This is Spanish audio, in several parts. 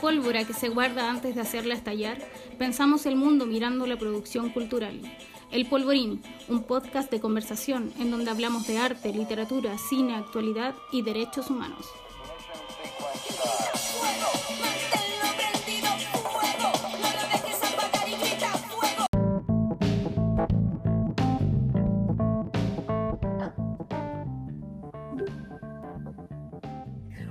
pólvora que se guarda antes de hacerla estallar, pensamos el mundo mirando la producción cultural. El Polvorín, un podcast de conversación en donde hablamos de arte, literatura, cine, actualidad y derechos humanos.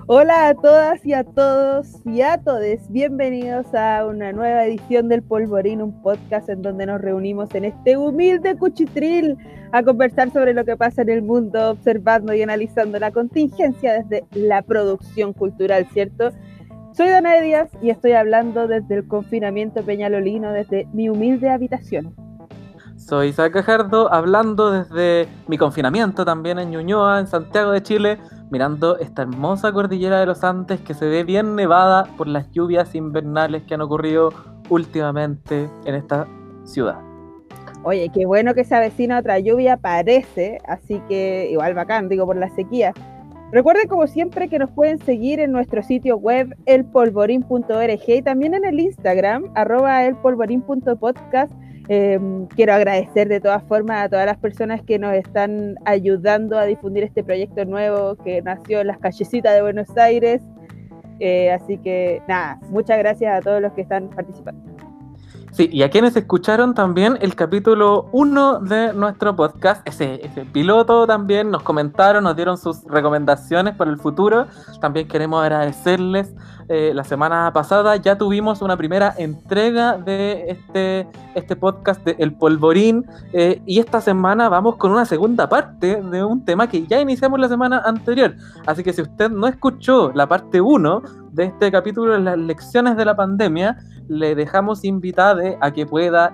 Hola a todas y a todos y a todos, bienvenidos a una nueva edición del Polvorín, un podcast en donde nos reunimos en este humilde cuchitril a conversar sobre lo que pasa en el mundo, observando y analizando la contingencia desde la producción cultural, ¿cierto? Soy Dana Díaz y estoy hablando desde el confinamiento peñalolino, desde mi humilde habitación. Soy Isaac Cajardo, hablando desde mi confinamiento también en Ñuñoa, en Santiago de Chile, mirando esta hermosa cordillera de los Andes que se ve bien nevada por las lluvias invernales que han ocurrido últimamente en esta ciudad. Oye, qué bueno que se avecina otra lluvia, parece, así que igual bacán, digo, por la sequía. Recuerden como siempre que nos pueden seguir en nuestro sitio web elpolvorín.org y también en el Instagram arroba elpolvorín.podcast Em, quiero agradecer de todas formas a todas las personas que nos están ayudando a difundir este proyecto nuevo que nació en las callecitas de Buenos Aires. Eh, así que nada, muchas gracias a todos los que están participando. Sí, y a quienes escucharon también el capítulo 1 de nuestro podcast, ese, piloto también, nos comentaron, nos dieron sus recomendaciones para el futuro. También queremos agradecerles. Eh, la semana pasada ya tuvimos una primera entrega de este, este podcast El Polvorín eh, y esta semana vamos con una segunda parte de un tema que ya iniciamos la semana anterior. Así que si usted no escuchó la parte 1 de este capítulo de las lecciones de la pandemia, le dejamos invitada a que pueda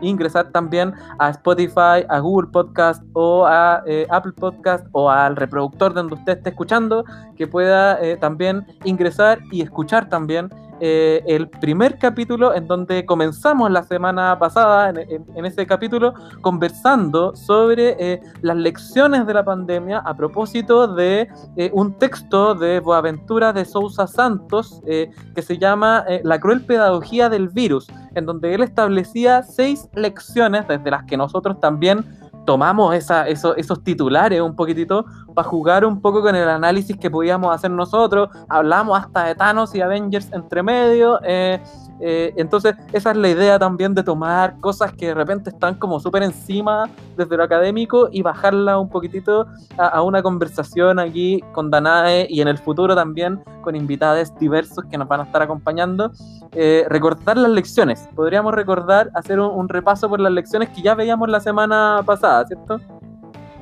ingresar también a Spotify, a Google Podcast o a eh, Apple Podcast o al reproductor donde usted esté escuchando, que pueda también ingresar y escuchar también eh, el primer capítulo en donde comenzamos la semana pasada, en, ese capítulo, conversando sobre eh, las lecciones de la pandemia a propósito de eh, un texto de Boaventura de Sousa Santos que se llama La cruel pedagogía del virus, en donde él establecía seis lecciones desde las que nosotros también tomamos esa, esos titulares un poquitito para jugar un poco con el análisis que podíamos hacer nosotros. Hablamos hasta de Thanos y Avengers entre medio. Eh, eh, entonces, esa es la idea también de tomar cosas que de repente están como súper encima desde lo académico y bajarla un poquitito a, una conversación aquí con Danae y en el futuro también con invitados diversos que nos van a estar acompañando. Eh, recordar las lecciones. Podríamos recordar, hacer un, repaso por las lecciones que ya veíamos la semana pasada, ¿cierto?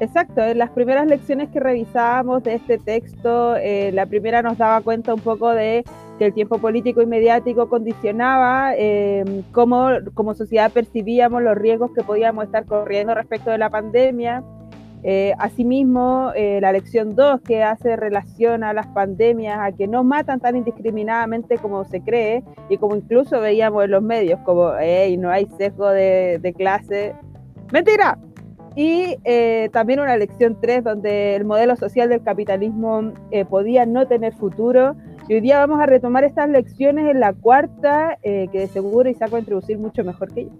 Exacto, en las primeras lecciones que revisábamos de este texto, eh, la primera nos daba cuenta un poco de que el tiempo político y mediático condicionaba eh, cómo como sociedad percibíamos los riesgos que podíamos estar corriendo respecto de la pandemia. Eh, asimismo, eh, la lección 2 que hace relación a las pandemias, a que no matan tan indiscriminadamente como se cree y como incluso veíamos en los medios, como, hey, no hay sesgo de, de clase. Mentira, y eh, también una lección 3 donde el modelo social del capitalismo eh, podía no tener futuro. Y hoy día vamos a retomar estas lecciones en la cuarta, eh, que de seguro Isaac va a introducir mucho mejor que yo.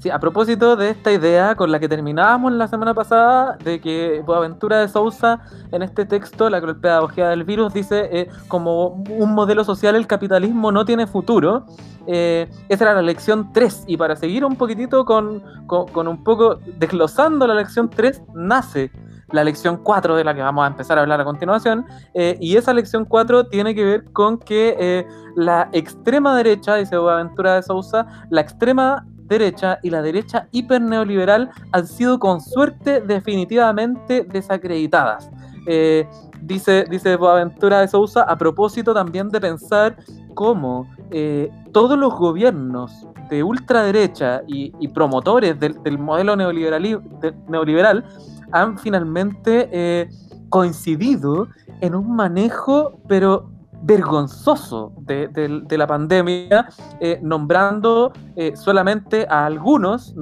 Sí, a propósito de esta idea con la que terminábamos la semana pasada, de que Boaventura de Sousa en este texto, la pedagogía del virus, dice eh, como un modelo social el capitalismo no tiene futuro. Eh, esa era la lección 3 y para seguir un poquitito con, con, un poco desglosando la lección 3, nace la lección 4 de la que vamos a empezar a hablar a continuación. Eh, y esa lección 4 tiene que ver con que la extrema derecha, dice Boaventura de Sousa, la extrema derecha y la derecha hiperneoliberal han sido con suerte definitivamente desacreditadas. Eh, dice, dice Boaventura de Sousa a propósito también de pensar cómo eh, todos los gobiernos de ultraderecha y, promotores del, modelo neoliberal han finalmente eh, coincidido en un manejo, pero vergonzoso de, la pandemia, eh, nombrando eh, solamente a algunos,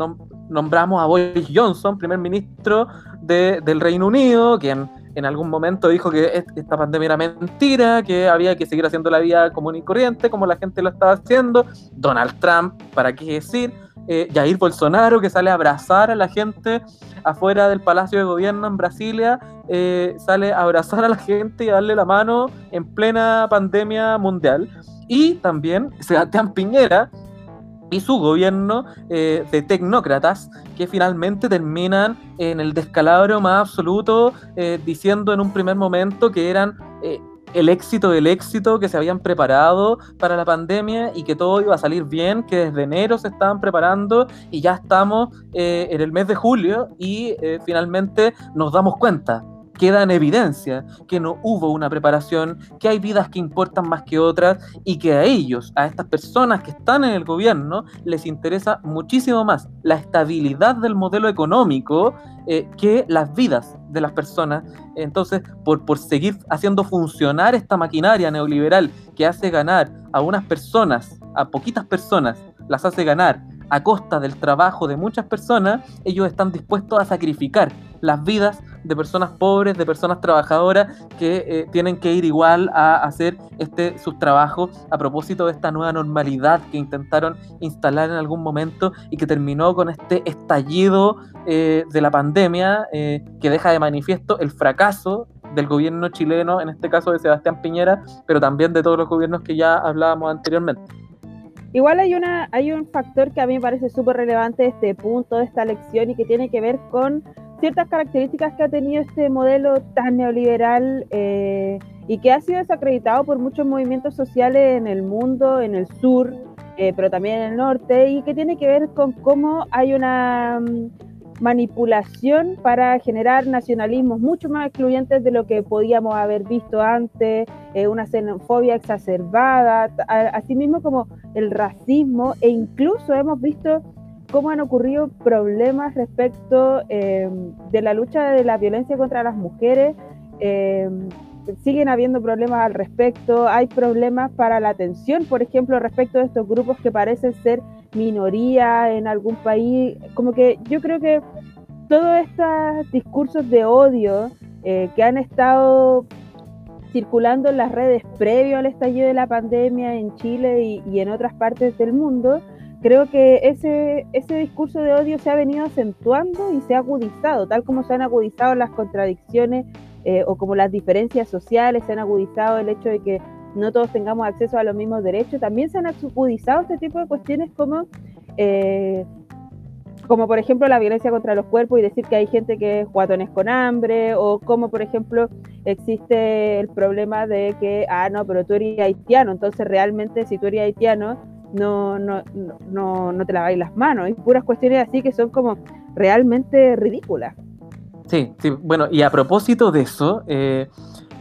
nombramos a Boris Johnson, primer ministro del Reino Unido, quien en algún momento dijo que esta pandemia era mentira, que había que seguir haciendo la vida común y corriente como la gente lo estaba haciendo. Donald Trump, ¿para qué decir? Eh, Jair Bolsonaro, que sale a abrazar a la gente afuera del Palacio de Gobierno en Brasilia, eh, sale a abrazar a la gente y a darle la mano en plena pandemia mundial. Y también Sebastián Piñera, y su gobierno eh, de tecnócratas que finalmente terminan en el descalabro más absoluto, eh, diciendo en un primer momento que eran el éxito del éxito, que se habían preparado para la pandemia y que todo iba a salir bien, que desde enero se estaban preparando y ya estamos en el mes de julio y finalmente nos damos cuenta queda en evidencia que no hubo una preparación, que hay vidas que importan más que otras y que a ellos, a estas personas que están en el gobierno, les interesa muchísimo más la estabilidad del modelo económico eh, que las vidas de las personas. Entonces, por, por seguir haciendo funcionar esta maquinaria neoliberal que hace ganar a unas personas, a poquitas personas, las hace ganar a costa del trabajo de muchas personas, ellos están dispuestos a sacrificar las vidas de personas pobres, de personas trabajadoras que eh, tienen que ir igual a hacer este sus trabajos a propósito de esta nueva normalidad que intentaron instalar en algún momento y que terminó con este estallido eh, de la pandemia eh, que deja de manifiesto el fracaso del gobierno chileno, en este caso de Sebastián Piñera, pero también de todos los gobiernos que ya hablábamos anteriormente. Igual hay, una, hay un factor que a mí me parece súper relevante de este punto, de esta lección, y que tiene que ver con ciertas características que ha tenido este modelo tan neoliberal eh, y que ha sido desacreditado por muchos movimientos sociales en el mundo, en el sur, eh, pero también en el norte, y que tiene que ver con cómo hay una mm, manipulación para generar nacionalismos mucho más excluyentes de lo que podíamos haber visto antes, eh, una xenofobia exacerbada, así mismo como el racismo, e incluso hemos visto cómo han ocurrido problemas respecto em, de la lucha de la violencia contra las mujeres. Em, siguen habiendo problemas al respecto, hay problemas para la atención, por ejemplo, respecto de estos grupos que parecen ser minoría en algún país, como que yo creo que todos estos discursos de odio eh, que han estado circulando en las redes previo al estallido de la pandemia en Chile y en otras partes del mundo, creo que ese, ese discurso de odio se ha venido acentuando y se ha agudizado, tal como se han agudizado las contradicciones eh, o como las diferencias sociales, se han agudizado el hecho de que no todos tengamos acceso a los mismos derechos, también se han agudizado este tipo de cuestiones como, eh, como por ejemplo la violencia contra los cuerpos y decir que hay gente que es guatones con hambre, o como por ejemplo existe el problema de que, ah, no, pero tú eres haitiano, entonces realmente si tú eres haitiano, no, no, no, no te laváis las manos. Hay puras cuestiones así que son como realmente ridículas. Sí, sí, bueno, y a propósito de eso, eh,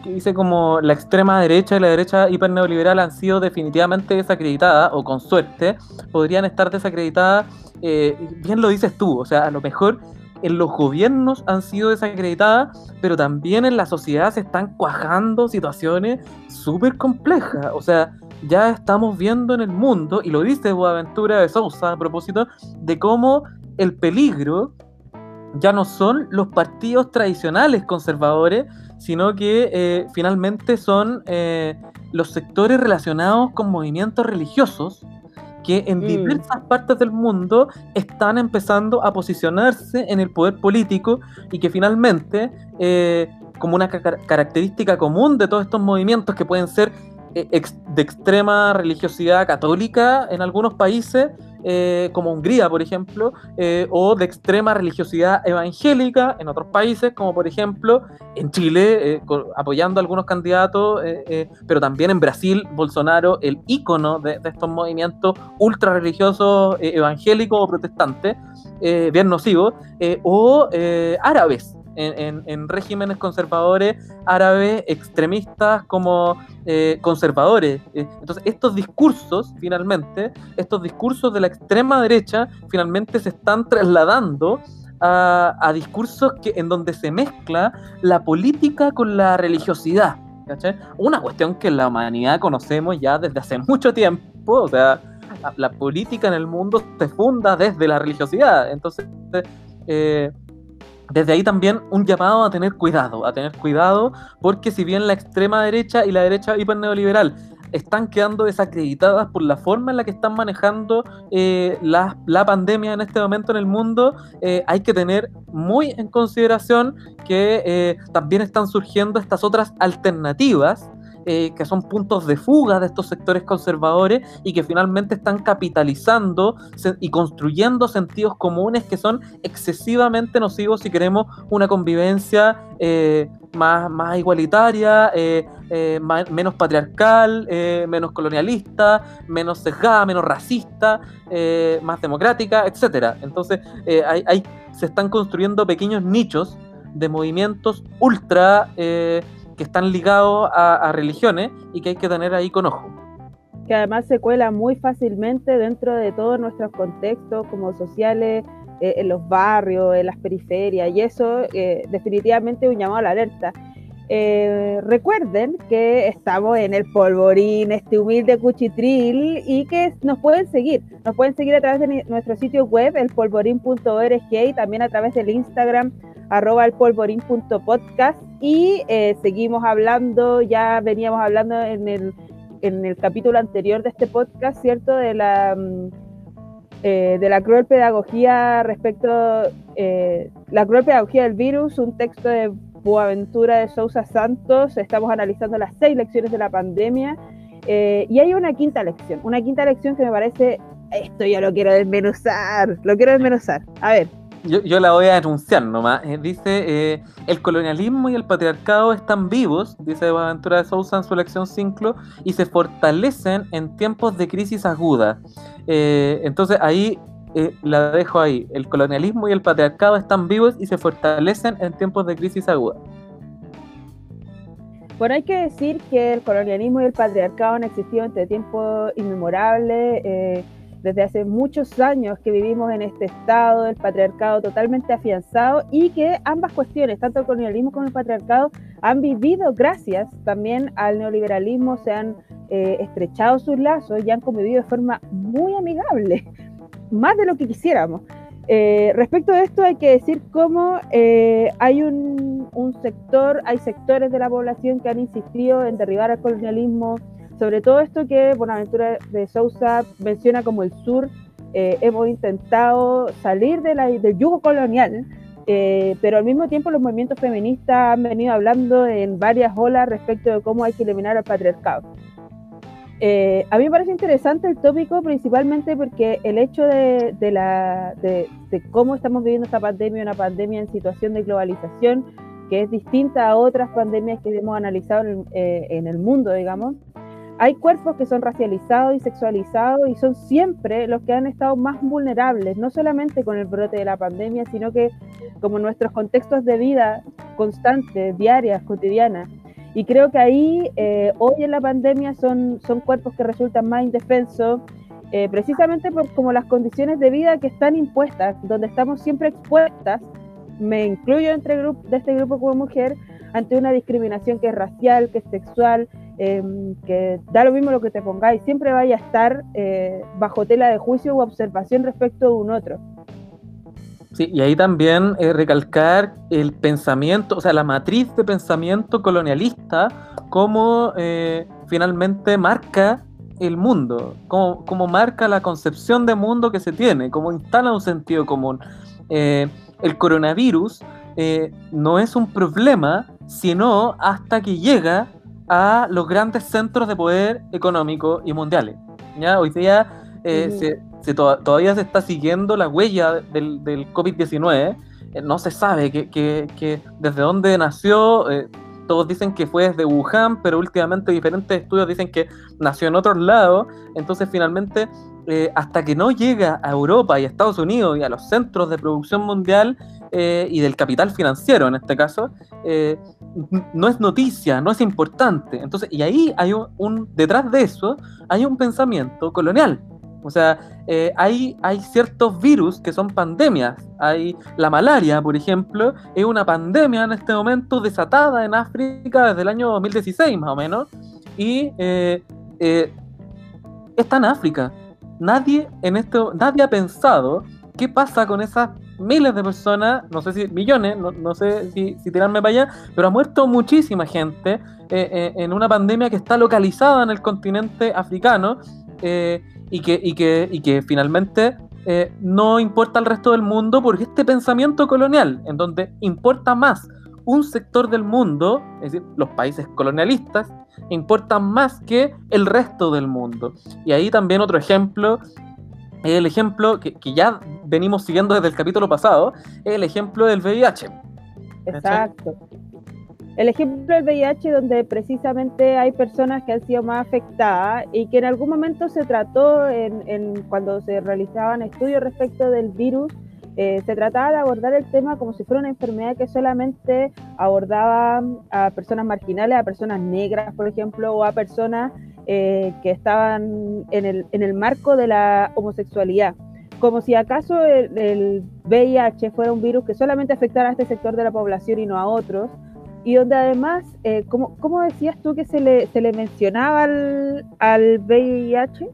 dice como la extrema derecha y la derecha hiperneoliberal han sido definitivamente desacreditadas, o con suerte, podrían estar desacreditadas, eh, bien lo dices tú, o sea, a lo mejor en los gobiernos han sido desacreditadas, pero también en la sociedad se están cuajando situaciones súper complejas, o sea, ya estamos viendo en el mundo, y lo dice Boaventura de Sousa a propósito, de cómo el peligro ya no son los partidos tradicionales conservadores, sino que eh, finalmente son eh, los sectores relacionados con movimientos religiosos que en mm. diversas partes del mundo están empezando a posicionarse en el poder político y que finalmente, eh, como una característica común de todos estos movimientos que pueden ser de extrema religiosidad católica en algunos países, eh, como Hungría, por ejemplo, eh, o de extrema religiosidad evangélica en otros países, como por ejemplo en Chile, apoyando a algunos candidatos, pero también en Brasil, Bolsonaro, el ícono de, de estos movimientos ultra religiosos evangélicos o protestantes, bien nocivos, o árabes en, regímenes conservadores árabes extremistas como eh, conservadores. Eh, entonces, estos discursos, finalmente, estos discursos de la extrema derecha, finalmente se están trasladando a, discursos que, en donde se mezcla la política con la religiosidad. Una cuestión que la humanidad conocemos ya desde hace mucho tiempo, o sea, la política en el mundo se funda desde la religiosidad. Entonces, eh, desde ahí también un llamado a tener cuidado, a tener cuidado, porque si bien la extrema derecha y la derecha hiperneoliberal están quedando desacreditadas por la forma en la que están manejando eh, la, pandemia en este momento en el mundo, eh, hay que tener muy en consideración que eh, también están surgiendo estas otras alternativas eh, que son puntos de fuga de estos sectores conservadores y que finalmente están capitalizando y construyendo sentidos comunes que son excesivamente nocivos si queremos una convivencia eh, más, más, igualitaria, eh, menos patriarcal, menos colonialista, menos sesgada, menos racista, más democrática, etc. Entonces hay, se están construyendo pequeños nichos de movimientos ultra que están ligados a, religiones y que hay que tener ahí con ojo. Que además se cuela muy fácilmente dentro de todos nuestros contextos como sociales, eh, en los barrios, en las periferias, y eso eh, definitivamente es un llamado a la alerta. Eh, recuerden que estamos en el polvorín, este humilde cuchitril, y que nos pueden seguir. Nos pueden seguir a través de nuestro sitio web, elpolvorín.org, y también a través del Instagram arroba el polvorín.podcast y eh, seguimos hablando, ya veníamos hablando en el, en el capítulo anterior de este podcast, ¿cierto? De la, mm, eh, de la cruel pedagogía respecto, la cruel pedagogía del virus, un texto de Boaventura de Sousa Santos, estamos analizando las seis lecciones de la pandemia y hay una quinta lección, una quinta lección que me parece, esto ya lo quiero desmenuzar, lo quiero desmenuzar. A ver, yo, la voy a anunciar nomás. Eh, dice, eh, el colonialismo y el patriarcado están vivos, dice Aventura de Sousa en su lección 5, y se fortalecen en tiempos de crisis aguda. Eh, entonces ahí la dejo ahí. El colonialismo y el patriarcado están vivos y se fortalecen en tiempos de crisis aguda. Bueno, hay que decir que el colonialismo y el patriarcado han existido entre tiempos inmemorables desde hace muchos años que vivimos en este estado del patriarcado totalmente afianzado y que ambas cuestiones, tanto el colonialismo como el patriarcado, han vivido gracias también al neoliberalismo, se han eh, estrechado sus lazos y han convivido de forma muy amigable, más de lo que quisiéramos. Eh, respecto a esto hay que decir cómo eh, hay un, un sector, hay sectores de la población que han insistido en derribar el colonialismo, sobre todo esto que Bonaventura de Sousa menciona como el sur, eh, hemos intentado salir de la, del yugo colonial, eh, pero al mismo tiempo los movimientos feministas han venido hablando en varias olas respecto de cómo hay que eliminar al patriarcado. Eh, a mí me parece interesante el tópico principalmente porque el hecho de, cómo estamos viviendo esta pandemia, una pandemia en situación de globalización, que es distinta a otras pandemias que hemos analizado en, en el mundo, digamos, hay cuerpos que son racializados y sexualizados y son siempre los que han estado más vulnerables, no solamente con el brote de la pandemia, sino que como nuestros contextos de vida constantes, diarias, cotidianas. Y creo que ahí, eh, hoy en la pandemia, son, son cuerpos que resultan más indefensos, eh, precisamente por como las condiciones de vida que están impuestas, donde estamos siempre expuestas, me incluyo entre de este grupo como mujer, ante una discriminación que es racial, que es sexual, Em, que da lo mismo lo que te pongáis, siempre vaya a estar eh, bajo tela de juicio u observación respecto de un otro. Sí, y ahí también eh, recalcar el pensamiento, o sea, la matriz de pensamiento colonialista, como eh, finalmente marca el mundo, como, marca la concepción de mundo que se tiene, como instala un sentido común. el coronavirus no es un problema, sino hasta que llega a los grandes centros de poder económico y mundiales. ¿ya? Hoy día eh, se, todavía se está siguiendo la huella del, del COVID-19. Eh, no se sabe que, desde dónde nació. Eh, todos dicen que fue desde Wuhan, pero últimamente diferentes estudios dicen que nació en otros lados. Entonces, finalmente, hasta que no llega a Europa y a Estados Unidos y a los centros de producción mundial y del capital financiero en este caso, no es noticia, no es importante. Entonces, y ahí hay un, detrás de eso, hay un pensamiento colonial. O sea, eh, hay, hay ciertos virus que son pandemias. Hay la malaria, por ejemplo, es una pandemia en este momento desatada en África desde el año 2016 más o menos. Y eh, eh, está en África. nadie en esto, nadie ha pensado qué pasa con esas miles de personas, no sé si millones, no, sé si, tirarme para allá, pero ha muerto muchísima gente eh, eh, en una pandemia que está localizada en el continente africano eh, y, que, y, que, y que finalmente no importa al resto del mundo porque este pensamiento colonial, en donde importa más un sector del mundo, es decir, los países colonialistas, importan más que el resto del mundo. Y ahí también otro ejemplo el ejemplo que, ya venimos siguiendo desde el capítulo pasado, es el ejemplo del VIH. Exacto. El ejemplo del VIH donde precisamente hay personas que han sido más afectadas y que en algún momento se trató en, cuando se realizaban estudios respecto del virus, eh, se trataba de abordar el tema como si fuera una enfermedad que solamente abordaba a personas marginales, a personas negras, por ejemplo, o a personas eh, que estaban en el, en el marco de la homosexualidad. Como si acaso el, VIH fuera un virus que solamente afectara a este sector de la población y no a otros, y donde además, eh, ¿cómo, decías tú que se le, se le mencionaba al, al VIH?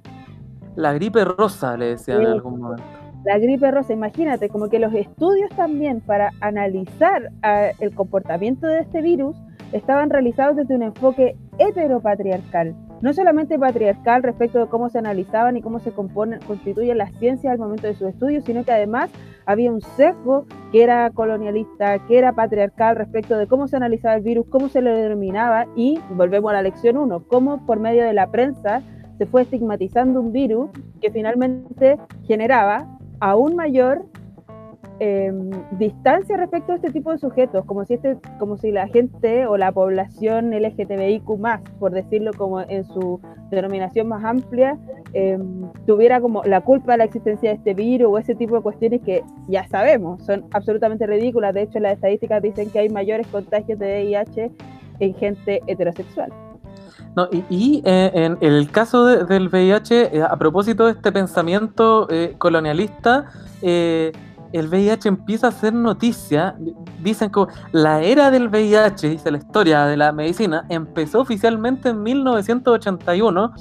La gripe rosa, le decían en algún momento. La gripe rosa, imagínate, como que los estudios también para analizar ah, el comportamiento de este virus estaban realizados desde un enfoque heteropatriarcal no solamente patriarcal respecto de cómo se analizaban y cómo se componen, constituyen las ciencias al momento de sus estudios, sino que además había un sesgo que era colonialista, que era patriarcal respecto de cómo se analizaba el virus, cómo se lo denominaba y volvemos a la lección 1, cómo por medio de la prensa se fue estigmatizando un virus que finalmente generaba aún mayor Em, distancia respecto a este tipo de sujetos, como si, este, como si la gente o la población LGTBIQ por decirlo como en su denominación más amplia, em, tuviera como la culpa de la existencia de este virus o ese tipo de cuestiones que ya sabemos, son absolutamente ridículas. De hecho, las estadísticas dicen que hay mayores contagios de VIH en gente heterosexual. No, y, eh, en, el caso del VIH, eh, a propósito de este pensamiento eh, colonialista, el VIH empieza a ser noticia. Dicen que la era del VIH, dice la historia de la medicina, empezó oficialmente en 1981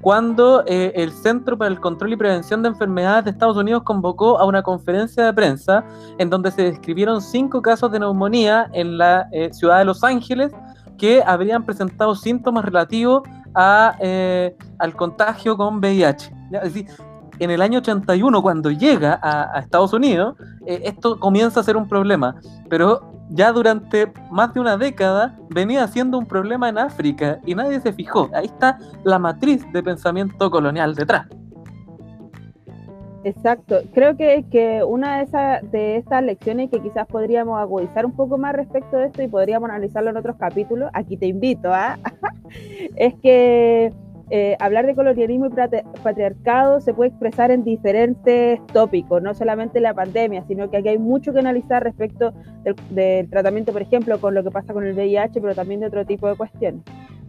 cuando eh, el Centro para el Control y Prevención de Enfermedades de Estados Unidos convocó a una conferencia de prensa en donde se describieron cinco casos de neumonía en la eh, ciudad de Los Ángeles que habrían presentado síntomas relativos eh, al contagio con VIH. Es decir, en el año 81, cuando llega a, Estados Unidos, eh, esto comienza a ser un problema. Pero ya durante más de una década venía siendo un problema en África y nadie se fijó. Ahí está la matriz de pensamiento colonial detrás. Exacto. Creo que, que una de, esas, de estas lecciones que quizás podríamos agudizar un poco más respecto de esto y podríamos analizarlo en otros capítulos, aquí te invito, ¿ah? es que eh, hablar de colonialismo y patriarcado se puede expresar en diferentes tópicos, no solamente la pandemia, sino que aquí hay mucho que analizar respecto del, tratamiento, por ejemplo, con lo que pasa con el VIH, pero también de otro tipo de cuestiones.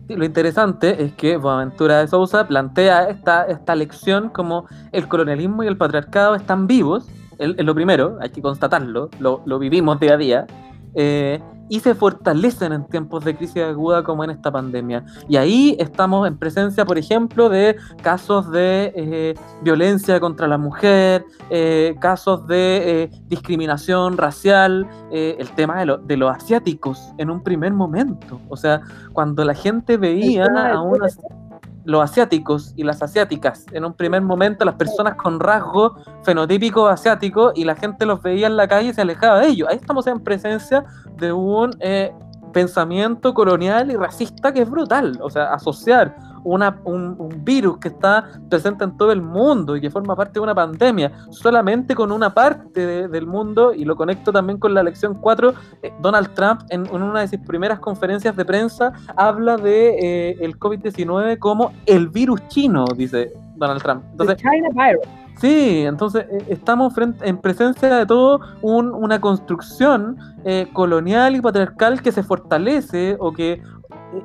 lo interesante es que Boaventura de Sousa plantea esta, esta lección como el colonialismo y el patriarcado están vivos, es lo primero, hay que constatarlo, lo, lo vivimos día a día, eh, y se fortalecen en tiempos de crisis aguda como en esta pandemia. Y ahí estamos en presencia, por ejemplo, de casos de eh, violencia contra la mujer, eh, casos de eh, discriminación racial, el tema de, de, los asiáticos en un primer momento. O sea, cuando la gente veía a unas los asiáticos y las asiáticas. En un primer momento, las personas con rasgos fenotípicos asiáticos y la gente los veía en la calle y se alejaba de ellos. Ahí estamos en presencia de un eh, pensamiento colonial y racista que es brutal. O sea, asociar un, virus que está presente en todo el mundo y que forma parte de una pandemia, solamente con una parte del mundo, y lo conecto también con la lección 4, eh, Donald Trump en, una de sus primeras conferencias de prensa habla de eh, el COVID-19 como el virus chino, dice Donald Trump. Entonces, China virus. Sí, entonces eh, estamos en presencia de todo una construcción colonial y patriarcal que se fortalece o que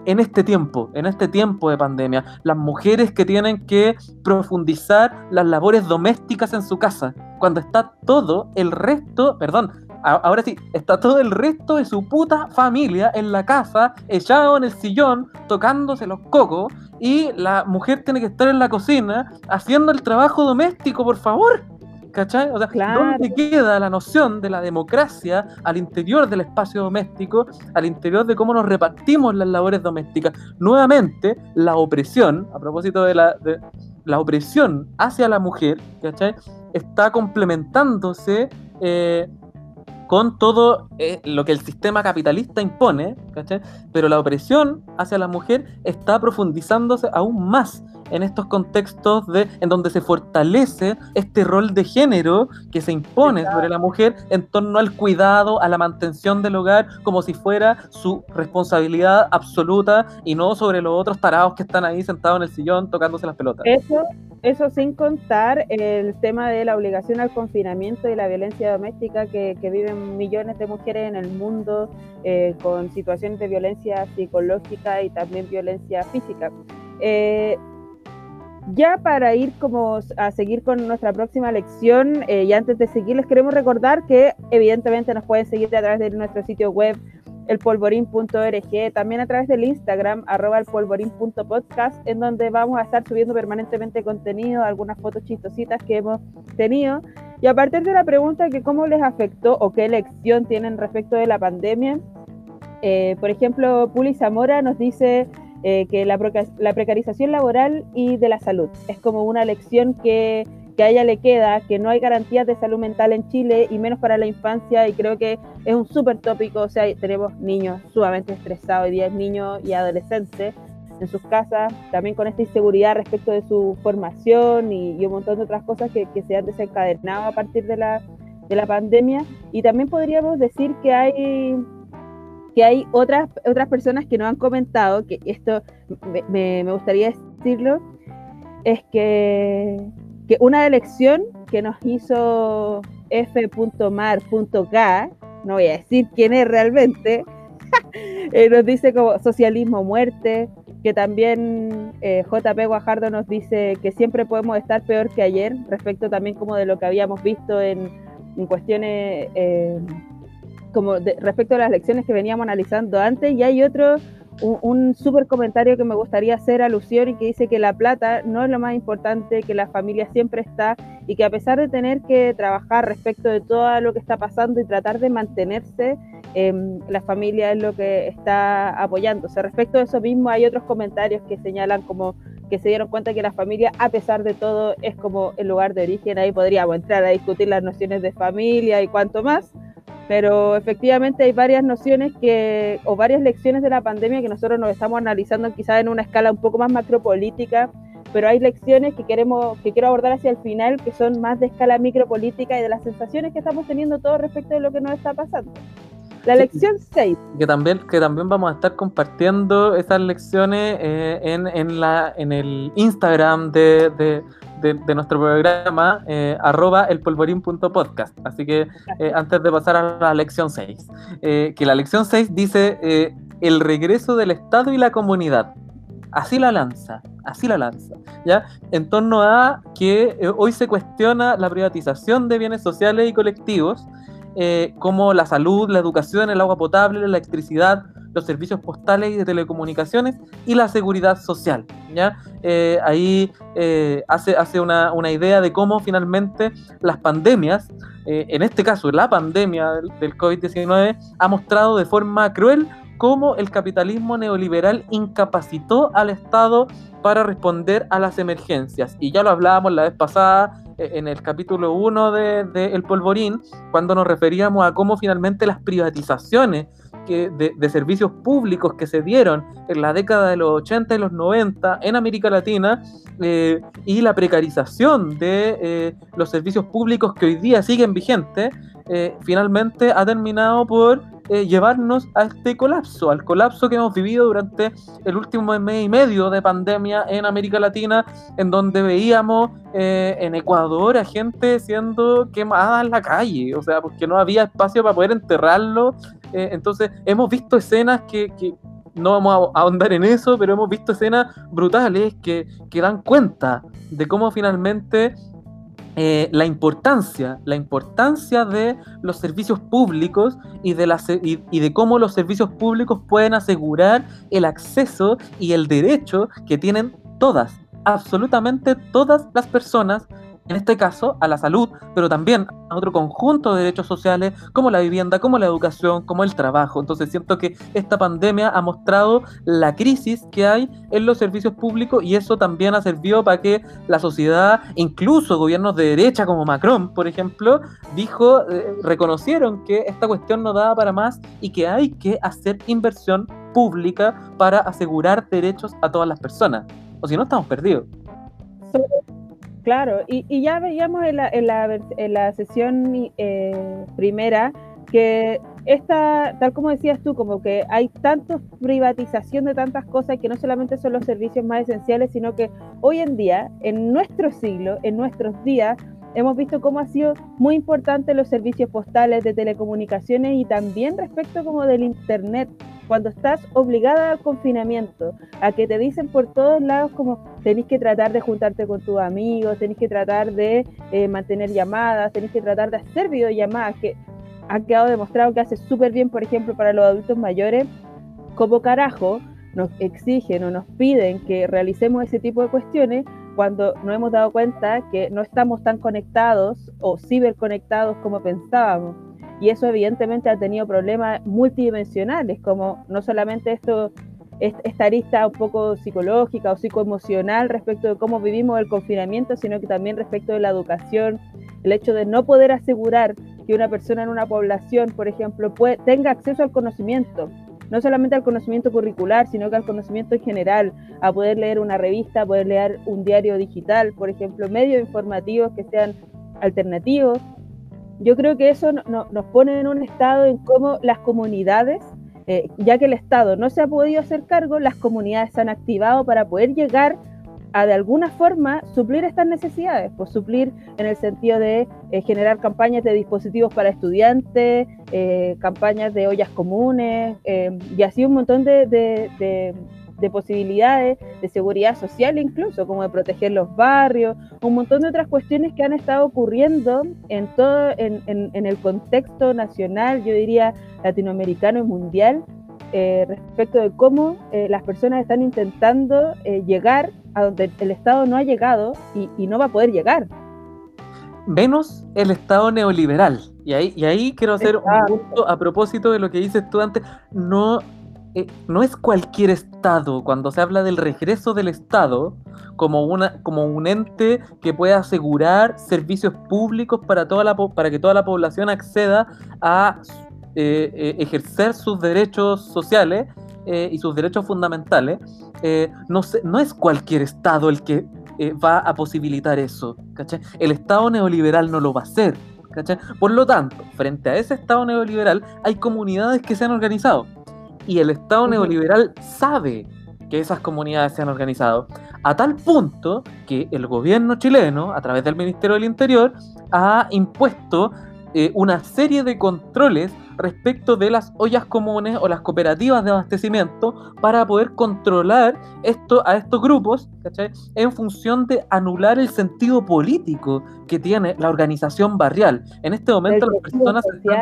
en este tiempo, en este tiempo de pandemia, las mujeres que tienen que profundizar las labores domésticas en su casa, cuando está todo el resto, perdón, ahora sí, está todo el resto de su puta familia en la casa, echado en el sillón, tocándose los cocos y la mujer tiene que estar en la cocina haciendo el trabajo doméstico, por favor. ¿Cachai? O sea, ¿dónde queda la noción de la democracia al interior del espacio doméstico, al interior de cómo nos repartimos las labores domésticas? Nuevamente, la opresión, a propósito de la, de, la opresión hacia la mujer, ¿cachai? Está complementándose eh, con todo eh, lo que el sistema capitalista impone, ¿cachai? Pero la opresión hacia la mujer está profundizándose aún más en estos contextos de, en donde se fortalece este rol de género que se impone sobre la mujer en torno al cuidado, a la mantención del hogar, como si fuera su responsabilidad absoluta y no sobre los otros tarados que están ahí sentados en el sillón tocándose las pelotas. Eso, eso sin contar el tema de la obligación al confinamiento y la violencia doméstica que, viven millones de mujeres en el mundo eh, con situaciones de violencia psicológica y también violencia física. Eh, ya para ir como a seguir con nuestra próxima lección, eh, y antes de seguir, les queremos recordar que evidentemente nos pueden seguir a través de nuestro sitio web elpolvorín.org, también a través del Instagram, arroba elpolvorín.podcast, en donde vamos a estar subiendo permanentemente contenido, algunas fotos chistositas que hemos tenido. Y a partir de la pregunta que cómo les afectó o qué lección tienen respecto de la pandemia, eh, por ejemplo, Puli Zamora nos dice eh, que la, la, precarización laboral y de la salud es como una lección que, que, a ella le queda, que no hay garantías de salud mental en Chile y menos para la infancia y creo que es un súper tópico, o sea, tenemos niños sumamente estresados, hoy día niños y adolescentes en sus casas, también con esta inseguridad respecto de su formación y, y un montón de otras cosas que, se han desencadenado a partir de la, de la pandemia. Y también podríamos decir que hay que hay otras, otras personas que nos han comentado, que esto me, gustaría decirlo, es que, una elección que nos hizo f.mar.k, no voy a decir quién es realmente, eh, nos dice como socialismo muerte, que también eh, JP Guajardo nos dice que siempre podemos estar peor que ayer, respecto también como de lo que habíamos visto en, en cuestiones... Eh, como respecto a las lecciones que veníamos analizando antes, y hay otro, un, un súper comentario que me gustaría hacer alusión y que dice que la plata no es lo más importante, que la familia siempre está y que a pesar de tener que trabajar respecto de todo lo que está pasando y tratar de mantenerse, em, la familia es lo que está apoyándose. Respecto a eso mismo, hay otros comentarios que señalan como que se dieron cuenta que la familia, a pesar de todo, es como el lugar de origen. Ahí podríamos entrar a discutir las nociones de familia y cuanto más, pero efectivamente hay varias nociones que, o varias lecciones de la pandemia que nosotros nos estamos analizando quizás en una escala un poco más macropolítica, pero hay lecciones que queremos, que quiero abordar hacia el final, que son más de escala micropolítica y de las sensaciones que estamos teniendo todos respecto de lo que nos está pasando. La lección 6. Que también, que también vamos a estar compartiendo esas lecciones eh, en, en, la, en el Instagram de de, nuestro programa, eh, arroba elpolvorín.podcast. Así que eh, antes de pasar a la lección 6, eh, que la lección 6 dice eh, el regreso del Estado y la comunidad. Así la lanza, así la lanza, ¿ya? En torno a que hoy se cuestiona la privatización de bienes sociales y colectivos, como la salud, la educación, el agua potable, la electricidad, los servicios postales y de telecomunicaciones y la seguridad social. ¿ya? Eh, ahí eh, hace, hace una, idea de cómo finalmente las pandemias, eh, en este caso la pandemia del, del COVID-19, ha mostrado de forma cruel cómo el capitalismo neoliberal incapacitó al Estado para responder a las emergencias. Y ya lo hablábamos la vez pasada en el capítulo 1 de, El Polvorín, cuando nos referíamos a cómo finalmente las privatizaciones de, servicios públicos que se dieron en la década de los 80 y los 90 en América Latina eh, y la precarización de eh, los servicios públicos que hoy día siguen vigentes, eh, finalmente ha terminado por llevarnos a este colapso, al colapso que hemos vivido durante el último mes y medio de pandemia en América Latina, en donde veíamos en Ecuador a gente siendo quemada en la calle, o sea, porque no había espacio para poder enterrarlo. Eh, entonces, hemos visto escenas que, no vamos a ahondar en eso, pero hemos visto escenas brutales que, dan cuenta de cómo finalmente eh, la importancia, la importancia de los servicios públicos y de, y de cómo los servicios públicos pueden asegurar el acceso y el derecho que tienen todas, absolutamente todas las personas en este caso a la salud, pero también a otro conjunto de derechos sociales como la vivienda, como la educación, como el trabajo. Entonces siento que esta pandemia ha mostrado la crisis que hay en los servicios públicos y eso también ha servido para que la sociedad, incluso gobiernos de derecha como Macron, por ejemplo, dijo, eh, reconocieron que esta cuestión no daba para más y que hay que hacer inversión pública para asegurar derechos a todas las personas. O si no, estamos perdidos. Claro, y, ya veíamos en la, en la, en la sesión eh, primera que esta, tal como decías tú, como que hay tanta privatización de tantas cosas que no solamente son los servicios más esenciales, sino que hoy en día, en nuestro siglo, en nuestros días, hemos visto cómo ha sido muy importante los servicios postales de telecomunicaciones y también respecto como del internet cuando estás obligada al confinamiento, a que te dicen por todos lados como tenés que tratar de juntarte con tus amigos, tenés que tratar de eh, mantener llamadas, tenés que tratar de hacer videollamadas, que ha quedado demostrado que hace súper bien, por ejemplo, para los adultos mayores, como carajo nos exigen o nos piden que realicemos ese tipo de cuestiones cuando nos hemos dado cuenta que no estamos tan conectados o ciberconectados como pensábamos y eso evidentemente ha tenido problemas multidimensionales, como no solamente esto, esta arista un poco psicológica o psicoemocional respecto de cómo vivimos el confinamiento, sino que también respecto de la educación, el hecho de no poder asegurar que una persona en una población, por ejemplo, tenga acceso al conocimiento, no solamente al conocimiento curricular, sino que al conocimiento en general, a poder leer una revista, a poder leer un diario digital, por ejemplo, medios informativos que sean alternativos, yo creo que eso nos pone en un estado en cómo las comunidades, eh, ya que el Estado no se ha podido hacer cargo, las comunidades se han activado para poder llegar a de alguna forma suplir estas necesidades, pues suplir en el sentido de eh, generar campañas de dispositivos para estudiantes, eh, campañas de ollas comunes y así un montón de de posibilidades de seguridad social incluso, como de proteger los barrios, un montón de otras cuestiones que han estado ocurriendo en todo, en, en, el contexto nacional, yo diría latinoamericano y mundial, eh, respecto de cómo eh, las personas están intentando eh, llegar a donde el Estado no ha llegado y, y, no va a poder llegar. Menos el Estado neoliberal. Y ahí, y ahí quiero hacer un punto a propósito de lo que dices tú antes. No eh, no es cualquier Estado, cuando se habla del regreso del Estado, como, una, como un ente que pueda asegurar servicios públicos para, toda la, para que toda la población acceda a eh, eh, ejercer sus derechos sociales y sus derechos fundamentales, no, no es cualquier Estado el que va a posibilitar eso. El Estado neoliberal no lo va a hacer. Por lo tanto, frente a ese Estado neoliberal hay comunidades que se han organizado y el Estado neoliberal sabe que esas comunidades se han organizado, a tal punto que el gobierno chileno, a través del Ministerio del Interior, ha impuesto eh, una serie de controles respecto de las ollas comunes o las cooperativas de abastecimiento para poder controlar esto a estos grupos en función de anular el sentido político que tiene la organización barrial. En este momento las personas, están,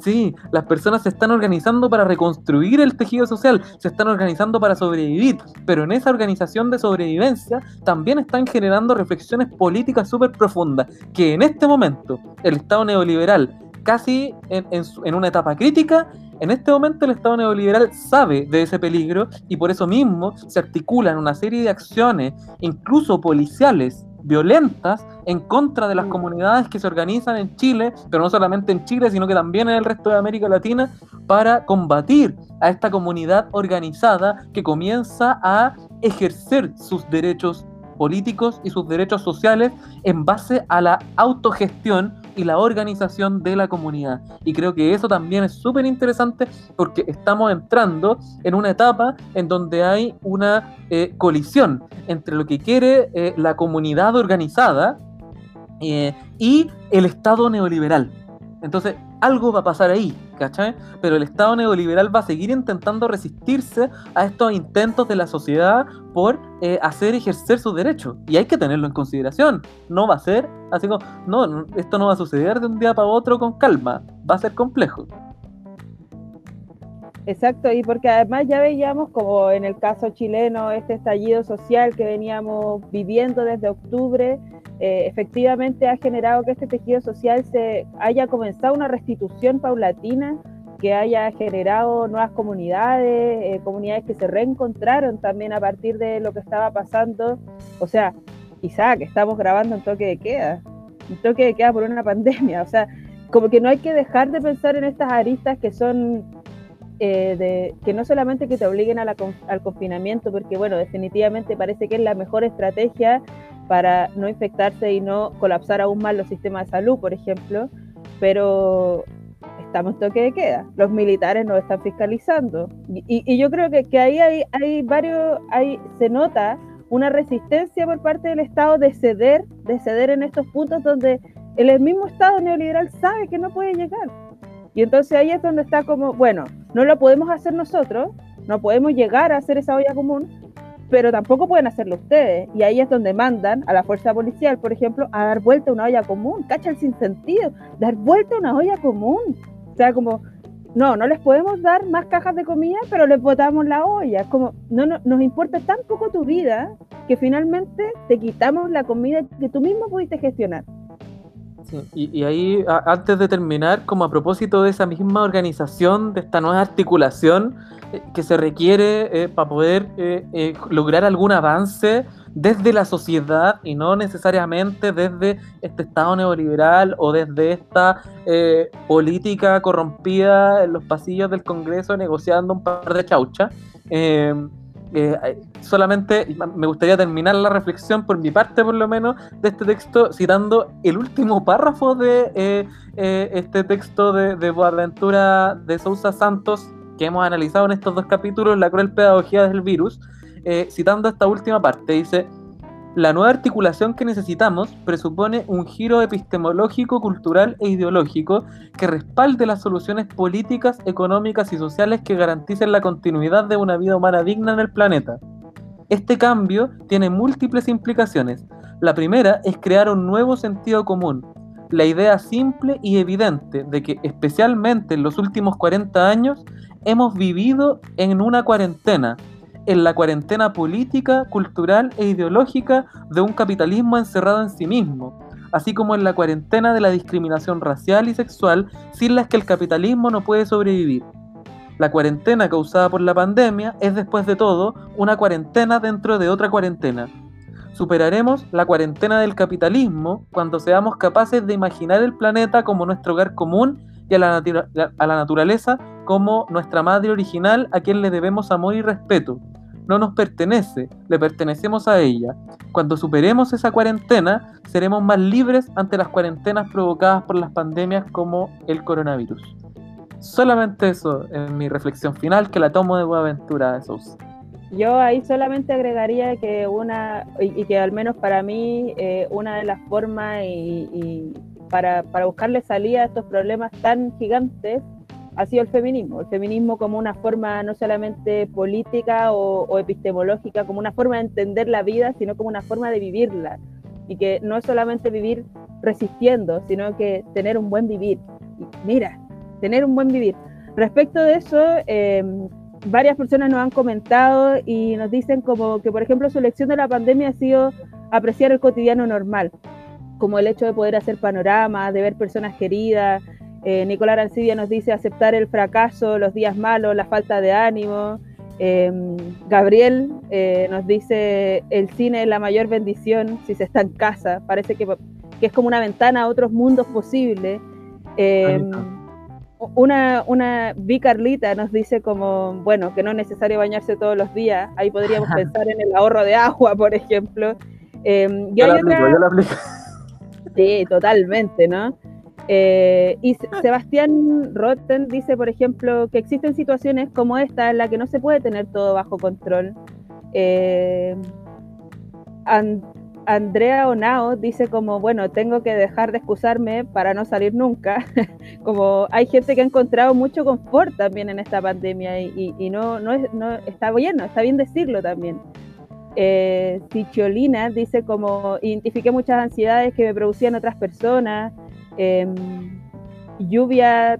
sí, las personas se están organizando para reconstruir el tejido social, se están organizando para sobrevivir, pero en esa organización de sobrevivencia también están generando reflexiones políticas súper profundas que en este momento el Estado neoliberal casi en, una etapa crítica, en este momento el Estado neoliberal sabe de ese peligro y por eso mismo se articulan una serie de acciones, incluso policiales, violentas, en contra de las mm. comunidades que se organizan en Chile, pero no solamente en Chile, sino que también en el resto de América Latina, para combatir a esta comunidad organizada que comienza a ejercer sus derechos políticos y sus derechos sociales en base a la autogestión y la organización de la comunidad. Y creo que eso también es súper interesante porque estamos entrando en una etapa en donde hay una eh, colisión entre lo que quiere eh, la comunidad organizada eh, y el Estado neoliberal. Entonces, algo va a pasar ahí. ¿Cachai? Pero el Estado neoliberal va a seguir intentando resistirse a estos intentos de la sociedad por eh, hacer ejercer sus derechos. Y hay que tenerlo en consideración. No va a ser así como, no, esto no va a suceder de un día para otro con calma. Va a ser complejo. Exacto, y porque además ya veíamos como en el caso chileno este estallido social que veníamos viviendo desde octubre, eh, efectivamente ha generado que este tejido social se haya comenzado una restitución paulatina, que haya generado nuevas comunidades, eh, comunidades que se reencontraron también a partir de lo que estaba pasando. O sea, quizá que estamos grabando un toque de queda, un toque de queda por una pandemia, o sea, como que no hay que dejar de pensar en estas aristas que son eh, de, que no solamente que te obliguen al confinamiento, porque bueno, definitivamente parece que es la mejor estrategia para no infectarse y no colapsar aún más los sistemas de salud, por ejemplo, pero estamos toque de queda, los militares nos están fiscalizando y, yo creo que, que ahí hay, hay varios, hay, se nota una resistencia por parte del Estado de ceder, de ceder en estos puntos donde el mismo Estado neoliberal sabe que no puede llegar. Y entonces ahí es donde está como, bueno, no lo podemos hacer nosotros, no podemos llegar a hacer esa olla común, pero tampoco pueden hacerlo ustedes. Y ahí es donde mandan a la fuerza policial, por ejemplo, a dar vuelta a una olla común. Cacha el sinsentido, dar vuelta a una olla común. O sea, como, no, no les podemos dar más cajas de comida, pero les botamos la olla. Como, no, no, nos importa tan poco tu vida que finalmente te quitamos la comida que tú mismo pudiste gestionar. Y, ahí, antes de terminar, como a propósito de esa misma organización, de esta nueva articulación que se requiere eh, para poder eh, lograr algún avance desde la sociedad y no necesariamente desde este Estado neoliberal o desde esta política corrompida en los pasillos del Congreso negociando un par de chauchas. Eh, solamente me gustaría terminar la reflexión por mi parte por lo menos de este texto citando el último párrafo de eh, eh, este texto de, de Boaventura de Sousa Santos que hemos analizado en estos dos capítulos, La cruel pedagogía del virus, citando esta última parte, dice, la nueva articulación que necesitamos presupone un giro epistemológico, cultural e ideológico que respalde las soluciones políticas, económicas y sociales que garanticen la continuidad de una vida humana digna en el planeta. Este cambio tiene múltiples implicaciones. La primera es crear un nuevo sentido común, la idea simple y evidente de que especialmente en los últimos 40 años hemos vivido en una cuarentena, en la cuarentena política, cultural e ideológica de un capitalismo encerrado en sí mismo, así como en la cuarentena de la discriminación racial y sexual sin las que el capitalismo no puede sobrevivir. La cuarentena causada por la pandemia es después de todo una cuarentena dentro de otra cuarentena. Superaremos la cuarentena del capitalismo cuando seamos capaces de imaginar el planeta como nuestro hogar común y a la, a la naturaleza como nuestra madre original a quien le debemos amor y respeto. No nos pertenece, le pertenecemos a ella. Cuando superemos esa cuarentena, seremos más libres ante las cuarentenas provocadas por las pandemias como el coronavirus. Solamente eso es mi reflexión final, que la tomo de Buenaventura de Sousa. Yo ahí solamente agregaría que una, y, que al menos para mí, eh, una de las formas y, para, para buscarle salida a estos problemas tan gigantes ha sido el feminismo. El feminismo como una forma no solamente política o, epistemológica, como una forma de entender la vida, sino como una forma de vivirla. Y que no es solamente vivir resistiendo, sino que tener un buen vivir. mira, tener un buen vivir. Respecto de eso, em, varias personas nos han comentado y nos dicen como que, por ejemplo, su lección de la pandemia ha sido apreciar el cotidiano normal, como el hecho de poder hacer panoramas, de ver personas queridas, eh, Nicolás Arancibia nos dice aceptar el fracaso, los días malos, la falta de ánimo. Em, Gabriel eh, nos dice el cine es la mayor bendición si se está en casa. Parece que, es como una ventana a otros mundos posibles. Una, una Carlita nos dice como, bueno, que no es necesario bañarse todos los días. Ahí podríamos pensar en el ahorro de agua, por ejemplo. Em, yo, yo aplico. Sí, totalmente, ¿no? Eh, y Sebastián Rotten dice, por ejemplo, que existen situaciones como esta en la que no se puede tener todo bajo control. Eh, Andrea Onao dice como, bueno, tengo que dejar de excusarme para no salir nunca. como hay gente que ha encontrado mucho confort también en esta pandemia y, no, no, es, no está bien, está bien decirlo también. Eh, dice como, identifiqué muchas ansiedades que me producían otras personas. Em, lluvia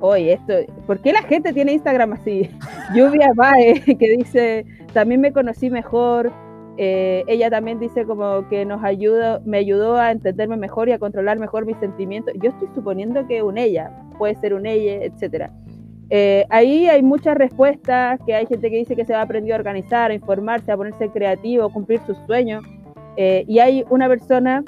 Oye, esto, ¿por qué la gente tiene Instagram así? Lluvia Bae, que dice, también me conocí mejor, eh, ella también dice como que nos ayuda, me ayudó a entenderme mejor y a controlar mejor mis sentimientos. Yo estoy suponiendo que un ella, puede ser un ella, etcétera. Eh, ahí hay muchas respuestas, que hay gente que dice que se ha aprendido a organizar, a informarse, a ponerse creativo, a cumplir sus sueños. Eh, y hay una persona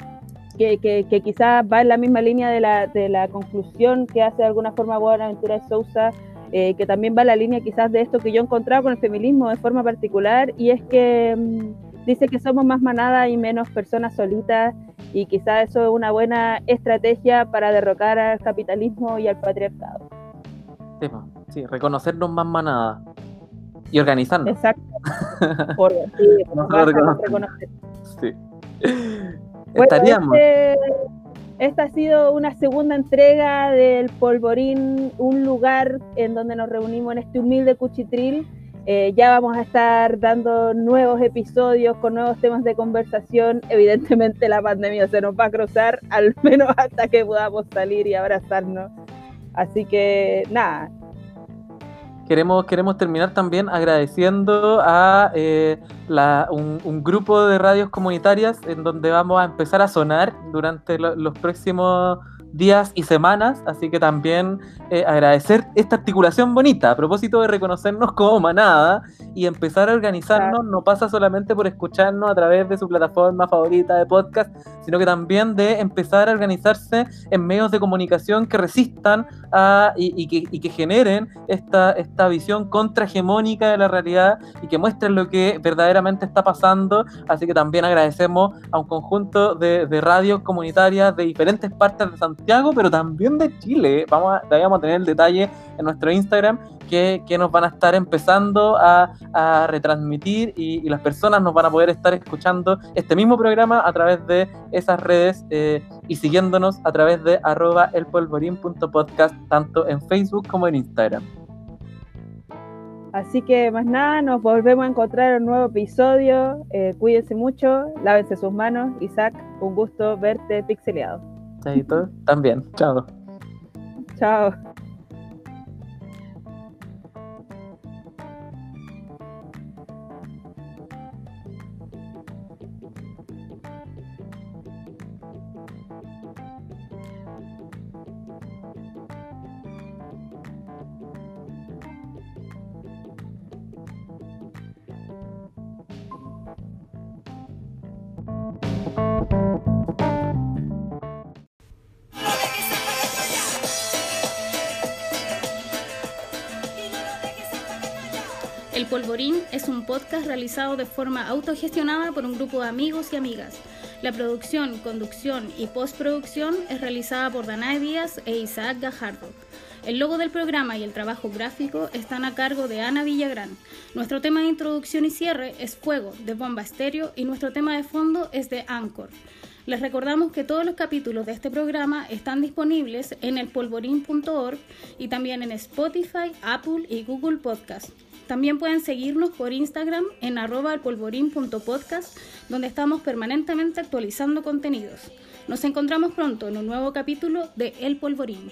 que, que, quizás va en la misma línea de la, de la conclusión que hace de alguna forma Buenaventura de Sousa, que también va en la línea quizás de esto que yo he encontrado con el feminismo de forma particular, y es que... Mm, dice que somos más manada y menos personas solitas y quizás eso es una buena estrategia para derrocar al capitalismo y al patriarcado. Sí, reconocernos más manada y organizarnos. Exacto. Por, sí, reconocer. Sí. Estaríamos. Este, esta ha sido una segunda entrega del Polvorín, un lugar en donde nos reunimos en este humilde cuchitril eh, ya vamos a estar dando nuevos episodios con nuevos temas de conversación. Evidentemente la pandemia se nos va a cruzar, al menos hasta que podamos salir y abrazarnos. Así que nada. Queremos, queremos terminar también agradeciendo a eh, un, grupo de radios comunitarias en donde vamos a empezar a sonar durante los próximos días y semanas, así que también eh, agradecer esta articulación bonita a propósito de reconocernos como manada y empezar a organizarnos no pasa solamente por escucharnos a través de su plataforma favorita de podcast, sino que también de empezar a organizarse en medios de comunicación que resistan a, y, que, que, generen esta, esta visión contrahegemónica de la realidad y que muestren lo que verdaderamente está pasando, así que también agradecemos a un conjunto de, de radios comunitarias de diferentes partes de Santiago, pero también de Chile. Vamos a, vamos a tener el detalle en nuestro Instagram que, nos van a estar empezando a, retransmitir y, las personas nos van a poder estar escuchando este mismo programa a través de esas redes eh, y siguiéndonos a través de arroba elpolvorín.podcast tanto en Facebook como en Instagram. Así que más nada, nos volvemos a encontrar en un nuevo episodio. Eh, cuídense mucho, lávense sus manos. Isaac, un gusto verte pixeleado. Chaito, también. Chao. Chao. Polvorín es un podcast realizado de forma autogestionada por un grupo de amigos y amigas. La producción, conducción y postproducción es realizada por Danae Díaz e Isaac Gajardo. El logo del programa y el trabajo gráfico están a cargo de Ana Villagrán. Nuestro tema de introducción y cierre es Fuego, de Bomba Estéreo, y nuestro tema de fondo es de Anchor. Les recordamos que todos los capítulos de este programa están disponibles en elpolvorín.org y también en Spotify, Apple y Google Podcast. También pueden seguirnos por Instagram en arroba elpolvorín.podcast, donde estamos permanentemente actualizando contenidos. Nos encontramos pronto en un nuevo capítulo de El Polvorín.